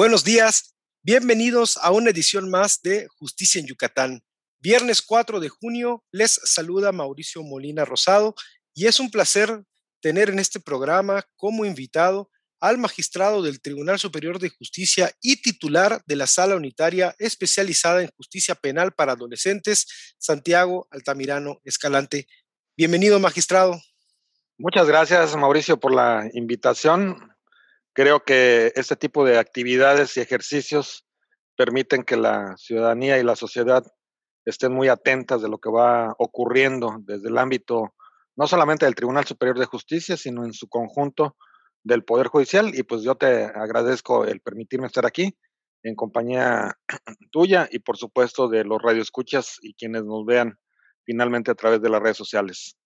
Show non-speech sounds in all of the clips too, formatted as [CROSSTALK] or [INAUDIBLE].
Buenos días, bienvenidos a una edición más de Justicia en Yucatán. Viernes 4 de junio les saluda Mauricio Molina Rosado y es un placer tener en este programa como invitado al magistrado del Tribunal Superior de Justicia y titular de la Sala Unitaria especializada en justicia penal para adolescentes, Santiago Altamirano Escalante. Bienvenido, magistrado. Muchas gracias, Mauricio, por la invitación. Creo que este tipo de actividades y ejercicios permiten que la ciudadanía y la sociedad estén muy atentas de lo que va ocurriendo desde el ámbito no solamente del Tribunal Superior de Justicia, sino en su conjunto del Poder Judicial. Y pues yo te agradezco el permitirme estar aquí en compañía [CLEARS THROAT] tuya y por supuesto de los radioescuchas y quienes nos vean finalmente a través de las redes sociales.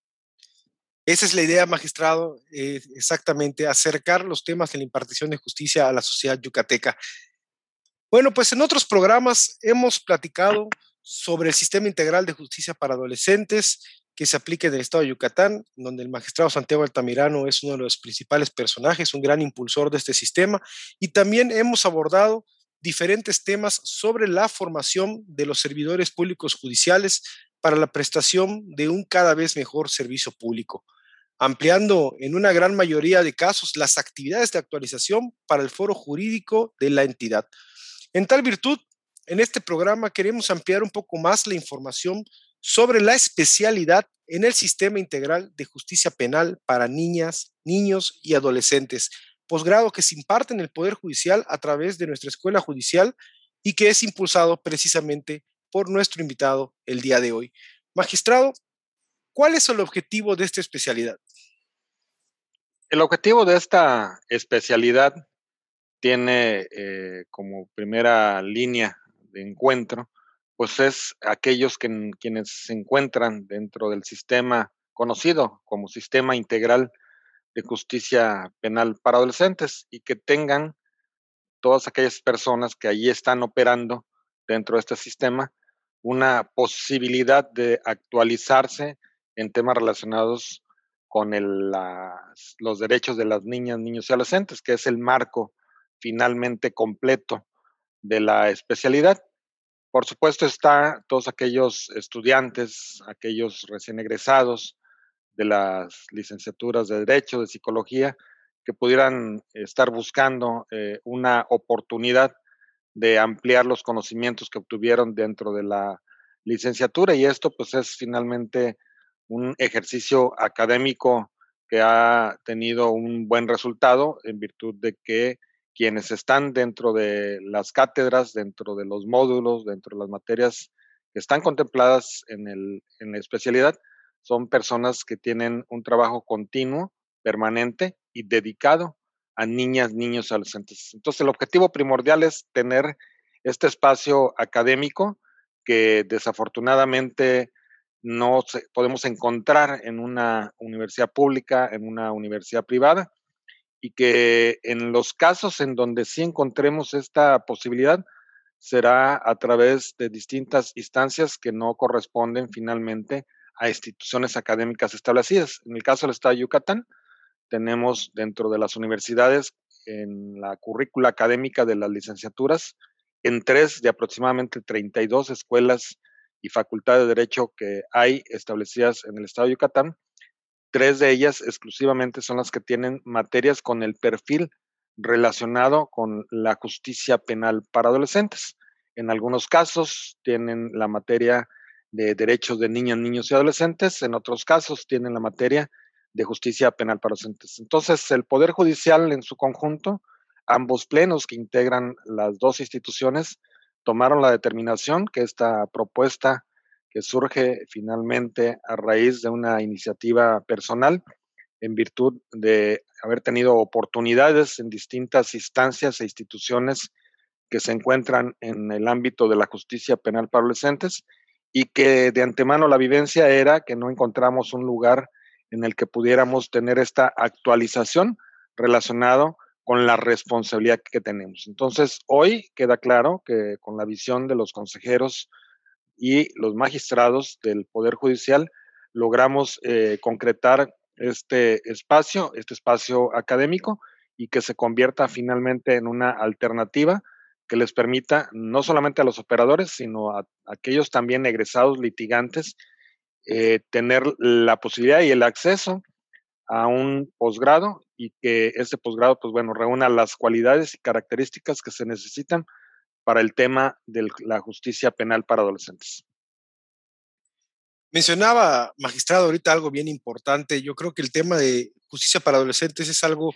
Esa es la idea, magistrado, eh, exactamente, acercar los temas de la impartición de justicia a la sociedad yucateca. Bueno, pues en otros programas hemos platicado sobre el sistema integral de justicia para adolescentes que se aplica en el estado de Yucatán, donde el magistrado Santiago Altamirano es uno de los principales personajes, un gran impulsor de este sistema, y también hemos abordado diferentes temas sobre la formación de los servidores públicos judiciales para la prestación de un cada vez mejor servicio público ampliando en una gran mayoría de casos las actividades de actualización para el foro jurídico de la entidad. En tal virtud, en este programa queremos ampliar un poco más la información sobre la especialidad en el sistema integral de justicia penal para niñas, niños y adolescentes, posgrado que se imparte en el Poder Judicial a través de nuestra Escuela Judicial y que es impulsado precisamente por nuestro invitado el día de hoy. Magistrado, ¿Cuál es el objetivo de esta especialidad? El objetivo de esta especialidad tiene eh, como primera línea de encuentro, pues es aquellos que, quienes se encuentran dentro del sistema conocido como sistema integral de justicia penal para adolescentes y que tengan todas aquellas personas que allí están operando dentro de este sistema una posibilidad de actualizarse en temas relacionados con los derechos de las niñas, niños y adolescentes, que es el marco finalmente completo de la especialidad. Por supuesto está todos aquellos estudiantes, aquellos recién egresados de las licenciaturas de Derecho, de Psicología, que pudieran estar buscando eh, una oportunidad de ampliar los conocimientos que obtuvieron dentro de la licenciatura y esto pues es finalmente un ejercicio académico que ha tenido un buen resultado en virtud de que quienes están dentro de las cátedras, dentro de los módulos, dentro de las materias que están contempladas en, el, en la especialidad, son personas que tienen un trabajo continuo, permanente y dedicado a niñas, niños, adolescentes. Entonces, el objetivo primordial es tener este espacio académico que desafortunadamente no podemos encontrar en una universidad pública, en una universidad privada, y que en los casos en donde sí encontremos esta posibilidad, será a través de distintas instancias que no corresponden finalmente a instituciones académicas establecidas. En el caso del Estado de Yucatán, tenemos dentro de las universidades en la currícula académica de las licenciaturas, en tres de aproximadamente 32 escuelas y Facultad de Derecho que hay establecidas en el Estado de Yucatán. Tres de ellas exclusivamente son las que tienen materias con el perfil relacionado con la justicia penal para adolescentes. En algunos casos tienen la materia de derechos de niñas, niños y adolescentes, en otros casos tienen la materia de justicia penal para adolescentes. Entonces, el Poder Judicial en su conjunto, ambos plenos que integran las dos instituciones, tomaron la determinación que esta propuesta que surge finalmente a raíz de una iniciativa personal en virtud de haber tenido oportunidades en distintas instancias e instituciones que se encuentran en el ámbito de la justicia penal para adolescentes y que de antemano la vivencia era que no encontramos un lugar en el que pudiéramos tener esta actualización relacionado con la responsabilidad que tenemos. Entonces, hoy queda claro que con la visión de los consejeros y los magistrados del Poder Judicial, logramos eh, concretar este espacio, este espacio académico, y que se convierta finalmente en una alternativa que les permita no solamente a los operadores, sino a, aquellos también egresados litigantes eh, tener la posibilidad y el acceso a un posgrado y que ese posgrado, pues bueno, reúna las cualidades y características que se necesitan para el tema de la justicia penal para adolescentes. Mencionaba, magistrado, ahorita algo bien importante. Yo creo que el tema de justicia para adolescentes es algo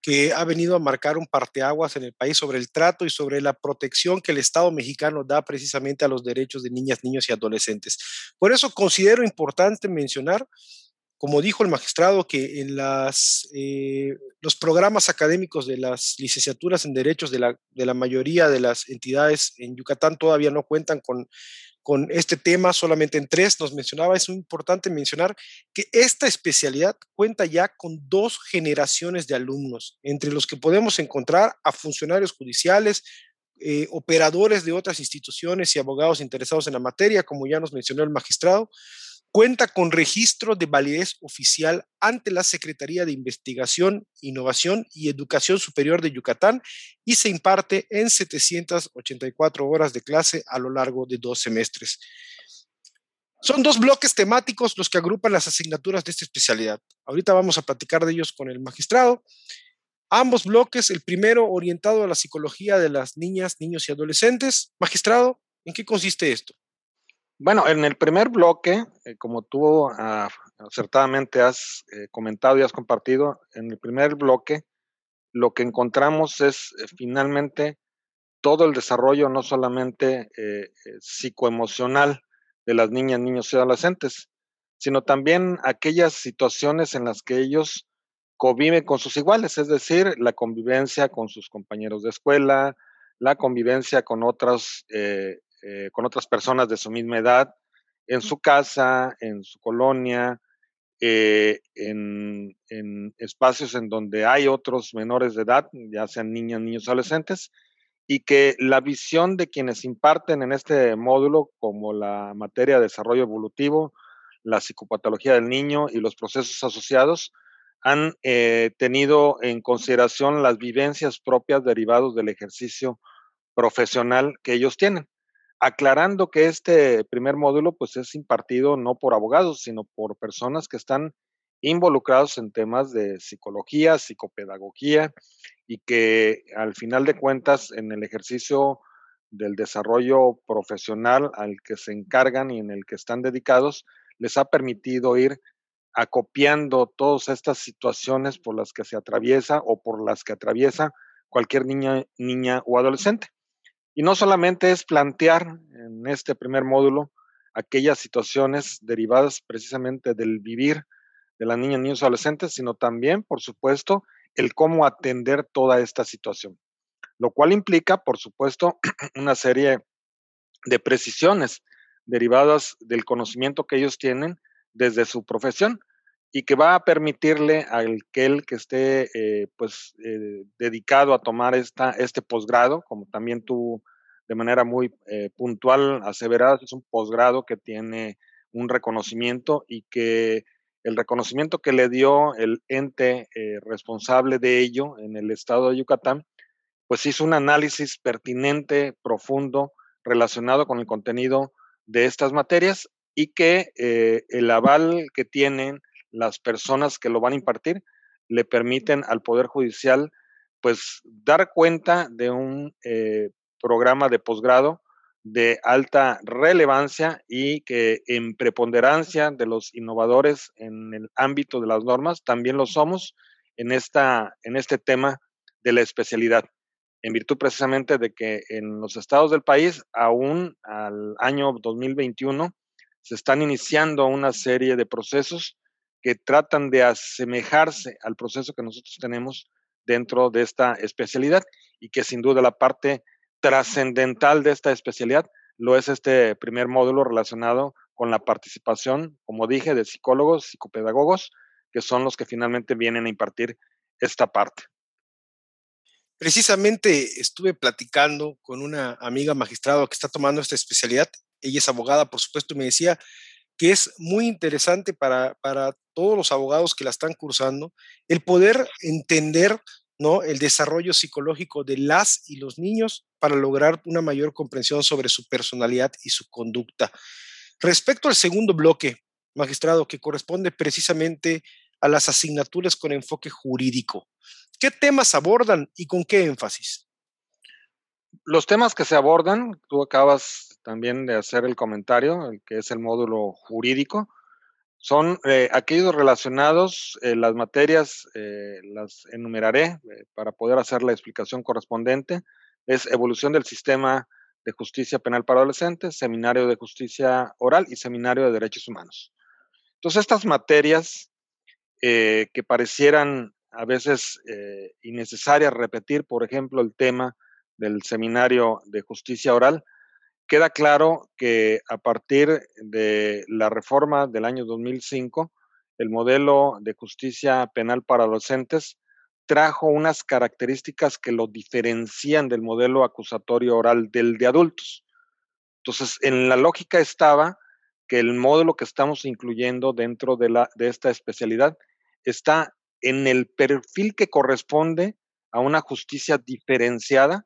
que ha venido a marcar un parteaguas en el país sobre el trato y sobre la protección que el Estado mexicano da precisamente a los derechos de niñas, niños y adolescentes. Por eso considero importante mencionar, como dijo el magistrado, que en las, eh, los programas académicos de las licenciaturas en derechos de la, de la mayoría de las entidades en Yucatán todavía no cuentan con con este tema solamente en tres, nos mencionaba, es muy importante mencionar que esta especialidad cuenta ya con dos generaciones de alumnos, entre los que podemos encontrar a funcionarios judiciales, eh, operadores de otras instituciones y abogados interesados en la materia, como ya nos mencionó el magistrado, Cuenta con registro de validez oficial ante la Secretaría de Investigación, Innovación y Educación Superior de Yucatán y se imparte en 784 horas de clase a lo largo de dos semestres. Son dos bloques temáticos los que agrupan las asignaturas de esta especialidad. Ahorita vamos a platicar de ellos con el magistrado. Ambos bloques, el primero orientado a la psicología de las niñas, niños y adolescentes. Magistrado, ¿en qué consiste esto? Bueno, en el primer bloque, eh, como tú ah, acertadamente has eh, comentado y has compartido, en el primer bloque lo que encontramos es eh, finalmente todo el desarrollo no solamente psicoemocional de las niñas, niños y adolescentes, sino también aquellas situaciones en las que ellos conviven con sus iguales, es decir, la convivencia con sus compañeros de escuela, la convivencia con otros eh, con otras personas de su misma edad, en su casa, en su colonia, eh, en, espacios en donde hay otros menores de edad, ya sean niñas, niños, adolescentes, y que la visión de quienes imparten en este módulo, como la materia de desarrollo evolutivo, la psicopatología del niño y los procesos asociados, han eh, tenido en consideración las vivencias propias derivados del ejercicio profesional que ellos tienen aclarando que este primer módulo pues es impartido no por abogados, sino por personas que están involucrados en temas de psicología, psicopedagogía y que al final de cuentas en el ejercicio del desarrollo profesional al que se encargan y en el que están dedicados, les ha permitido ir acopiando todas estas situaciones por las que se atraviesa o por las que atraviesa cualquier niña, niña o adolescente. Y no solamente es plantear en este primer módulo aquellas situaciones derivadas precisamente del vivir de las niñas, niños y adolescentes, sino también, por supuesto, el cómo atender toda esta situación. Lo cual implica, por supuesto, [CLEARS THROAT] una serie de precisiones derivadas del conocimiento que ellos tienen desde su profesión y que va a permitirle a aquel que esté eh, pues eh, dedicado a tomar esta, este posgrado, como también tú de manera muy eh, puntual aseveradas, es un posgrado que tiene un reconocimiento y que el reconocimiento que le dio el ente responsable de ello en el estado de Yucatán, pues hizo un análisis pertinente, profundo, relacionado con el contenido de estas materias y que el aval que tienen las personas que lo van a impartir le permiten al Poder Judicial pues dar cuenta de un eh, programa de posgrado de alta relevancia y que en preponderancia de los innovadores en el ámbito de las normas también lo somos en, esta, en este tema de la especialidad, en virtud precisamente de que en los estados del país, aún al año 2021, se están iniciando una serie de procesos que tratan de asemejarse al proceso que nosotros tenemos dentro de esta especialidad y que sin duda la parte trascendental de esta especialidad lo es este primer módulo relacionado con la participación, como dije, de psicólogos, psicopedagogos, que son los que finalmente vienen a impartir esta parte. Precisamente estuve platicando con una amiga magistrado que está tomando esta especialidad. Ella es abogada, por supuesto, y me decía que es muy interesante para, para todos los abogados que la están cursando, el poder entender ¿no? El desarrollo psicológico de las y los niños para lograr una mayor comprensión sobre su personalidad y su conducta. Respecto al segundo bloque, magistrado, que corresponde precisamente a las asignaturas con enfoque jurídico, ¿qué temas abordan y con qué énfasis? Los temas que se abordan, tú acabas también de hacer el comentario, el que es el módulo jurídico, son eh, aquellos relacionados, eh, las materias eh, las enumeraré para poder hacer la explicación correspondiente. Es evolución del sistema de justicia penal para adolescentes, seminario de justicia oral y seminario de derechos humanos. Entonces, estas materias que parecieran a veces innecesarias repetir, por ejemplo, el tema del seminario de justicia oral, queda claro que a partir de la reforma del año 2005, el modelo de justicia penal para adolescentes trajo unas características que lo diferencian del modelo acusatorio oral del de adultos. Entonces, en la lógica estaba que el módulo que estamos incluyendo dentro de, la, de esta especialidad está en el perfil que corresponde a una justicia diferenciada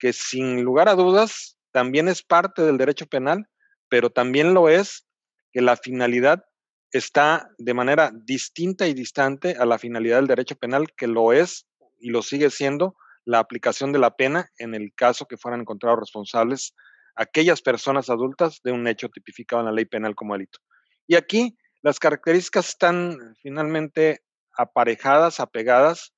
que sin lugar a dudas también es parte del derecho penal, pero también lo es que la finalidad está de manera distinta y distante a la finalidad del derecho penal, que lo es y lo sigue siendo la aplicación de la pena en el caso que fueran encontrados responsables aquellas personas adultas de un hecho tipificado en la ley penal como delito. Y aquí las características están finalmente aparejadas, apegadas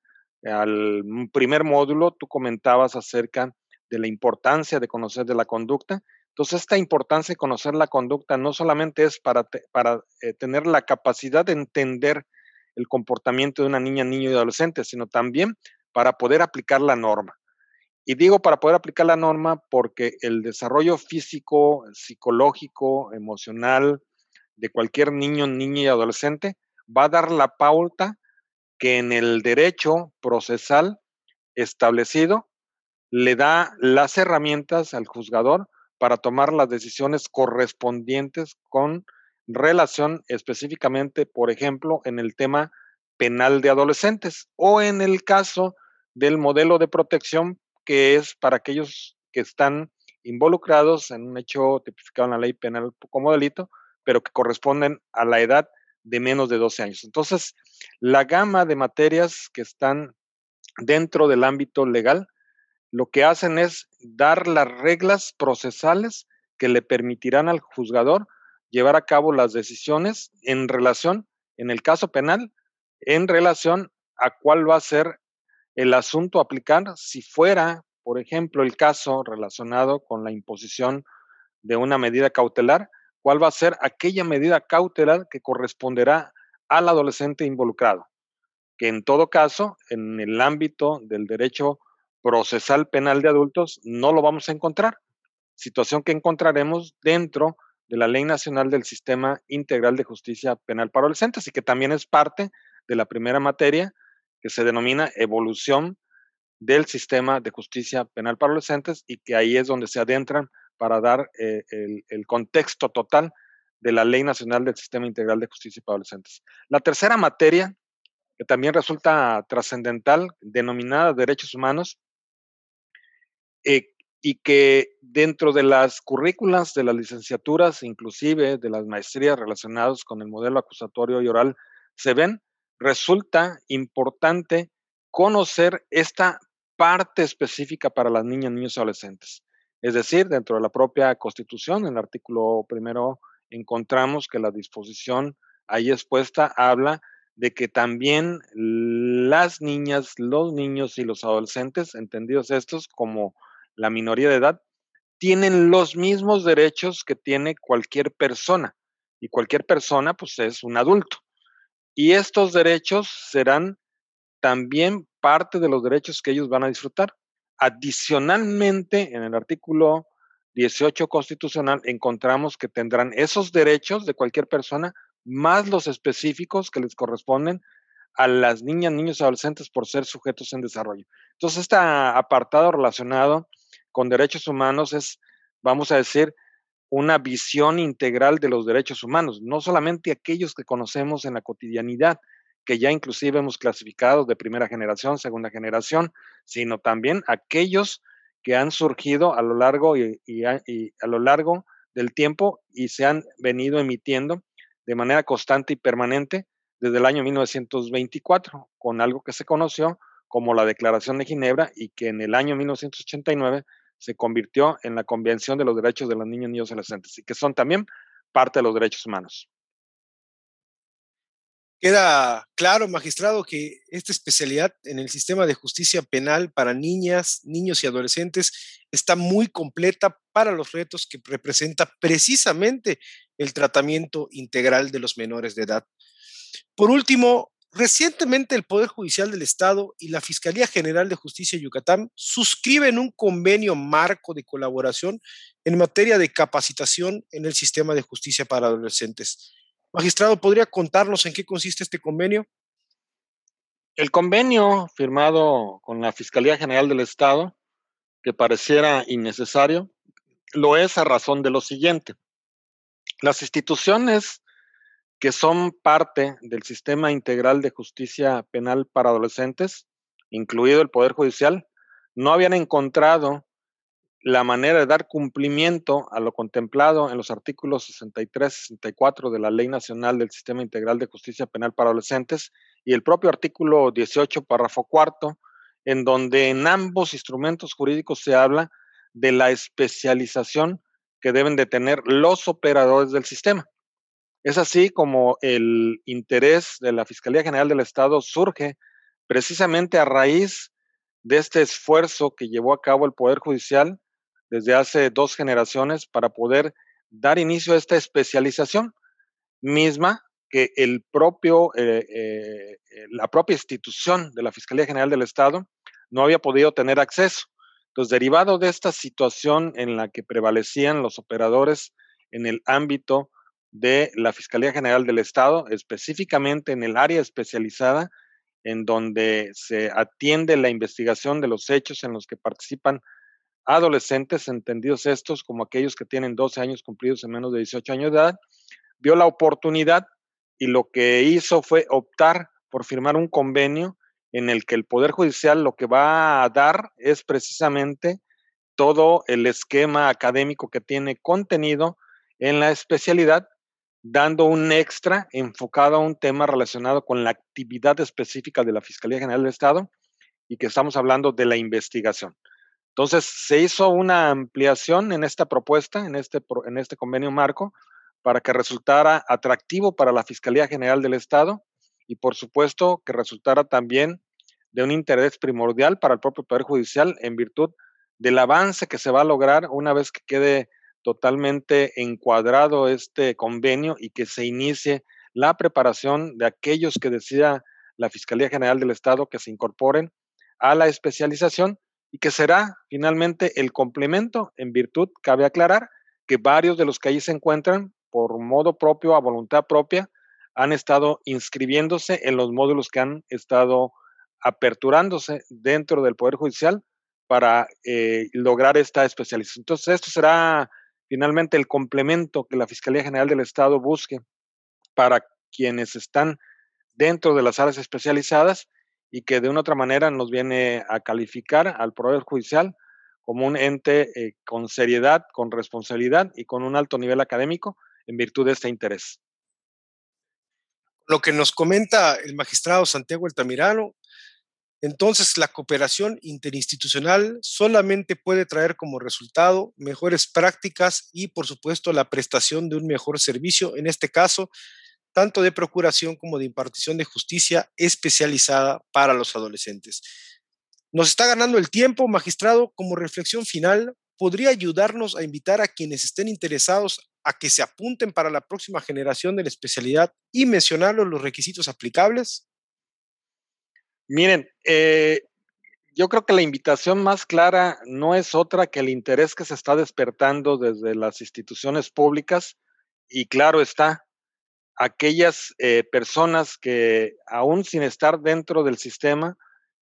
al primer módulo. Tú comentabas acerca de la importancia de conocer de la conducta. Entonces, esta importancia de conocer la conducta no solamente es para, para eh, tener la capacidad de entender el comportamiento de una niña, niño y adolescente, sino también para poder aplicar la norma. Y digo para poder aplicar la norma porque el desarrollo físico, psicológico, emocional de cualquier niño, niña y adolescente va a dar la pauta que en el derecho procesal establecido le da las herramientas al juzgador para tomar las decisiones correspondientes con relación específicamente, por ejemplo, en el tema penal de adolescentes o en el caso del modelo de protección que es para aquellos que están involucrados en un hecho tipificado en la ley penal como delito, pero que corresponden a la edad de menos de 12 años. Entonces, la gama de materias que están dentro del ámbito legal lo que hacen es dar las reglas procesales que le permitirán al juzgador llevar a cabo las decisiones en relación, en el caso penal, en relación a cuál va a ser el asunto a aplicar si fuera, por ejemplo, el caso relacionado con la imposición de una medida cautelar, cuál va a ser aquella medida cautelar que corresponderá al adolescente involucrado, que en todo caso, en el ámbito del derecho procesal penal de adultos no lo vamos a encontrar. Situación que encontraremos dentro de la Ley Nacional del Sistema Integral de Justicia Penal para Adolescentes y que también es parte de la primera materia que se denomina evolución del sistema de justicia penal para adolescentes y que ahí es donde se adentran para dar eh, el, el contexto total de la Ley Nacional del Sistema Integral de Justicia para Adolescentes. La tercera materia, que también resulta trascendental, denominada derechos humanos, eh, y que dentro de las currículas de las licenciaturas, inclusive de las maestrías relacionadas con el modelo acusatorio y oral, se ven, resulta importante conocer esta parte específica para las niñas, niños y adolescentes. Es decir, dentro de la propia Constitución, en el artículo primero, encontramos que la disposición ahí expuesta habla de que también las niñas, los niños y los adolescentes, entendidos estos como la minoría de edad, tienen los mismos derechos que tiene cualquier persona. Y cualquier persona, pues, es un adulto. Y estos derechos serán también parte de los derechos que ellos van a disfrutar. Adicionalmente, en el artículo 18 constitucional, encontramos que tendrán esos derechos de cualquier persona, más los específicos que les corresponden a las niñas, niños y adolescentes por ser sujetos en desarrollo. Entonces, este apartado relacionado con derechos humanos es, vamos a decir, una visión integral de los derechos humanos, no solamente aquellos que conocemos en la cotidianidad, que ya inclusive hemos clasificado de primera generación, segunda generación, sino también aquellos que han surgido a lo largo y, a, lo largo del tiempo y se han venido emitiendo de manera constante y permanente desde el año 1924, con algo que se conoció como la Declaración de Ginebra y que en el año 1989 se convirtió en la Convención de los Derechos de los Niños, Niños y Adolescentes, y que son también parte de los derechos humanos. Queda claro, magistrado, que esta especialidad en el sistema de justicia penal para niñas, niños y adolescentes está muy completa para los retos que representa precisamente el tratamiento integral de los menores de edad. Por último, recientemente el Poder Judicial del Estado y la Fiscalía General de Justicia de Yucatán suscriben un convenio marco de colaboración en materia de capacitación en el sistema de justicia para adolescentes. Magistrado, ¿podría contarnos en qué consiste este convenio? El convenio firmado con la Fiscalía General del Estado, que pareciera innecesario, lo es a razón de lo siguiente. Las instituciones que son parte del sistema integral de justicia penal para adolescentes, incluido el Poder Judicial, no habían encontrado la manera de dar cumplimiento a lo contemplado en los artículos 63 y 64 de la Ley Nacional del Sistema Integral de Justicia Penal para Adolescentes y el propio artículo 18, párrafo cuarto, en donde en ambos instrumentos jurídicos se habla de la especialización que deben de tener los operadores del sistema. Es así como el interés de la Fiscalía General del Estado surge precisamente a raíz de este esfuerzo que llevó a cabo el Poder Judicial desde hace dos generaciones para poder dar inicio a esta especialización misma que el propio, eh, eh, la propia institución de la Fiscalía General del Estado no había podido tener acceso. Entonces, derivado de esta situación en la que prevalecían los operadores en el ámbito de la Fiscalía General del Estado, específicamente en el área especializada en donde se atiende la investigación de los hechos en los que participan adolescentes, entendidos estos como aquellos que tienen 12 años cumplidos en menos de 18 años de edad, vio la oportunidad y lo que hizo fue optar por firmar un convenio en el que el Poder Judicial lo que va a dar es precisamente todo el esquema académico que tiene contenido en la especialidad, dando un extra enfocado a un tema relacionado con la actividad específica de la Fiscalía General del Estado y que estamos hablando de la investigación. Entonces, se hizo una ampliación en esta propuesta, en este, en este convenio marco, para que resultara atractivo para la Fiscalía General del Estado y, por supuesto, que resultara también de un interés primordial para el propio Poder Judicial en virtud del avance que se va a lograr una vez que quede totalmente encuadrado este convenio y que se inicie la preparación de aquellos que decida la Fiscalía General del Estado que se incorporen a la especialización y que será finalmente el complemento en virtud, cabe aclarar, que varios de los que allí se encuentran por modo propio, a voluntad propia, han estado inscribiéndose en los módulos que han estado aperturándose dentro del Poder Judicial para eh, lograr esta especialización. Entonces, esto será finalmente el complemento que la Fiscalía General del Estado busque para quienes están dentro de las áreas especializadas y que de una otra manera nos viene a calificar al Poder Judicial como un ente eh, con seriedad, con responsabilidad y con un alto nivel académico en virtud de este interés. Lo que nos comenta el magistrado Santiago Altamirano, entonces la cooperación interinstitucional solamente puede traer como resultado mejores prácticas y, por supuesto, la prestación de un mejor servicio, en este caso, tanto de procuración como de impartición de justicia especializada para los adolescentes. Nos está ganando el tiempo, magistrado, como reflexión final, ¿podría ayudarnos a invitar a quienes estén interesados a que se apunten para la próxima generación de la especialidad y mencionarlos los requisitos aplicables? Miren, eh, yo creo que la invitación más clara no es otra que el interés que se está despertando desde las instituciones públicas y claro está, aquellas eh, personas que aún sin estar dentro del sistema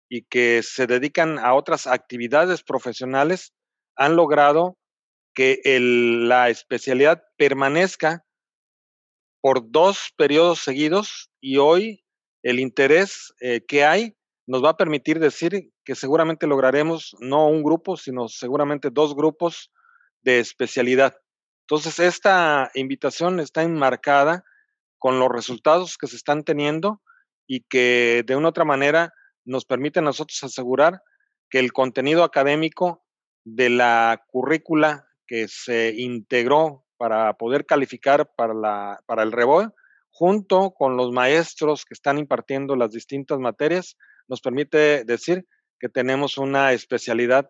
y que se dedican a otras actividades profesionales han logrado que la especialidad permanezca por dos periodos seguidos y hoy el interés eh, que hay nos va a permitir decir que seguramente lograremos no un grupo, sino seguramente dos grupos de especialidad. Entonces, esta invitación está enmarcada con los resultados que se están teniendo y que de una u otra manera nos permite a nosotros asegurar que el contenido académico de la currícula que se integró para poder calificar para, la, para el REBOE, junto con los maestros que están impartiendo las distintas materias, nos permite decir que tenemos una especialidad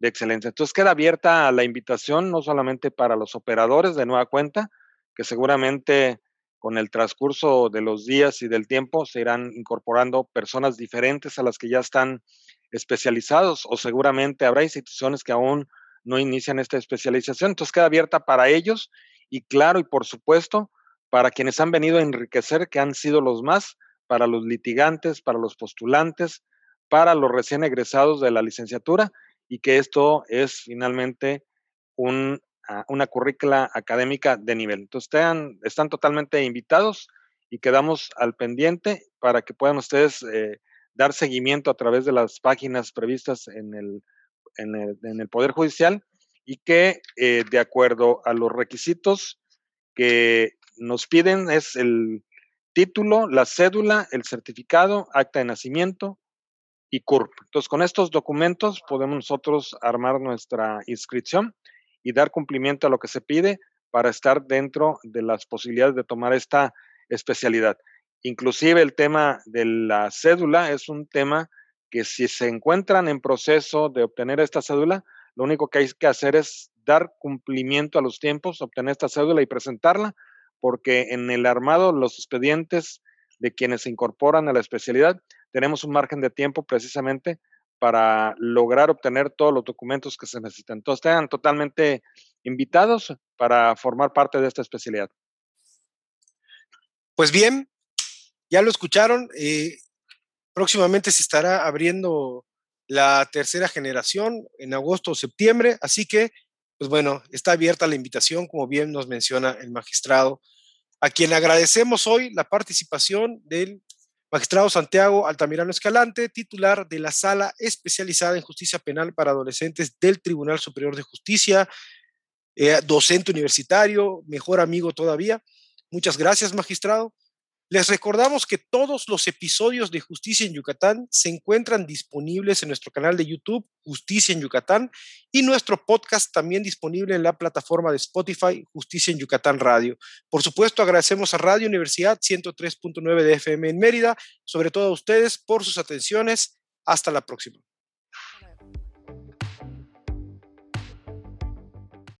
de excelencia. Entonces queda abierta la invitación no solamente para los operadores de nueva cuenta, que seguramente con el transcurso de los días y del tiempo se irán incorporando personas diferentes a las que ya están especializados o seguramente habrá instituciones que aún no inician esta especialización. Entonces queda abierta para ellos y claro y por supuesto para quienes han venido a enriquecer, que han sido los más, para los litigantes, para los postulantes, para los recién egresados de la licenciatura y que esto es finalmente un, ah, una currícula académica de nivel. Entonces están, están totalmente invitados y quedamos al pendiente para que puedan ustedes eh, dar seguimiento a través de las páginas previstas en el, en el, Poder Judicial y que eh, de acuerdo a los requisitos que nos piden es el título, la cédula, el certificado, acta de nacimiento y CURP. Entonces, con estos documentos podemos nosotros armar nuestra inscripción y dar cumplimiento a lo que se pide para estar dentro de las posibilidades de tomar esta especialidad. Inclusive el tema de la cédula es un tema que si se encuentran en proceso de obtener esta cédula, lo único que hay que hacer es dar cumplimiento a los tiempos, obtener esta cédula y presentarla, porque en el armado los expedientes de quienes se incorporan a la especialidad tenemos un margen de tiempo precisamente para lograr obtener todos los documentos que se necesitan. Entonces, están totalmente invitados para formar parte de esta especialidad. Pues bien, ya lo escucharon. Eh, próximamente se estará abriendo la tercera generación en agosto o septiembre, así que, pues bueno, está abierta la invitación, como bien nos menciona el magistrado, a quien agradecemos hoy la participación del magistrado Santiago Altamirano Escalante, titular de la Sala Especializada en Justicia Penal para Adolescentes del Tribunal Superior de Justicia, eh, docente universitario, mejor amigo todavía. Muchas gracias, magistrado. Les recordamos que todos los episodios de Justicia en Yucatán se encuentran disponibles en nuestro canal de YouTube, Justicia en Yucatán, y nuestro podcast también disponible en la plataforma de Spotify, Justicia en Yucatán Radio. Por supuesto, agradecemos a Radio Universidad 103.9 de FM en Mérida, sobre todo a ustedes por sus atenciones. Hasta la próxima.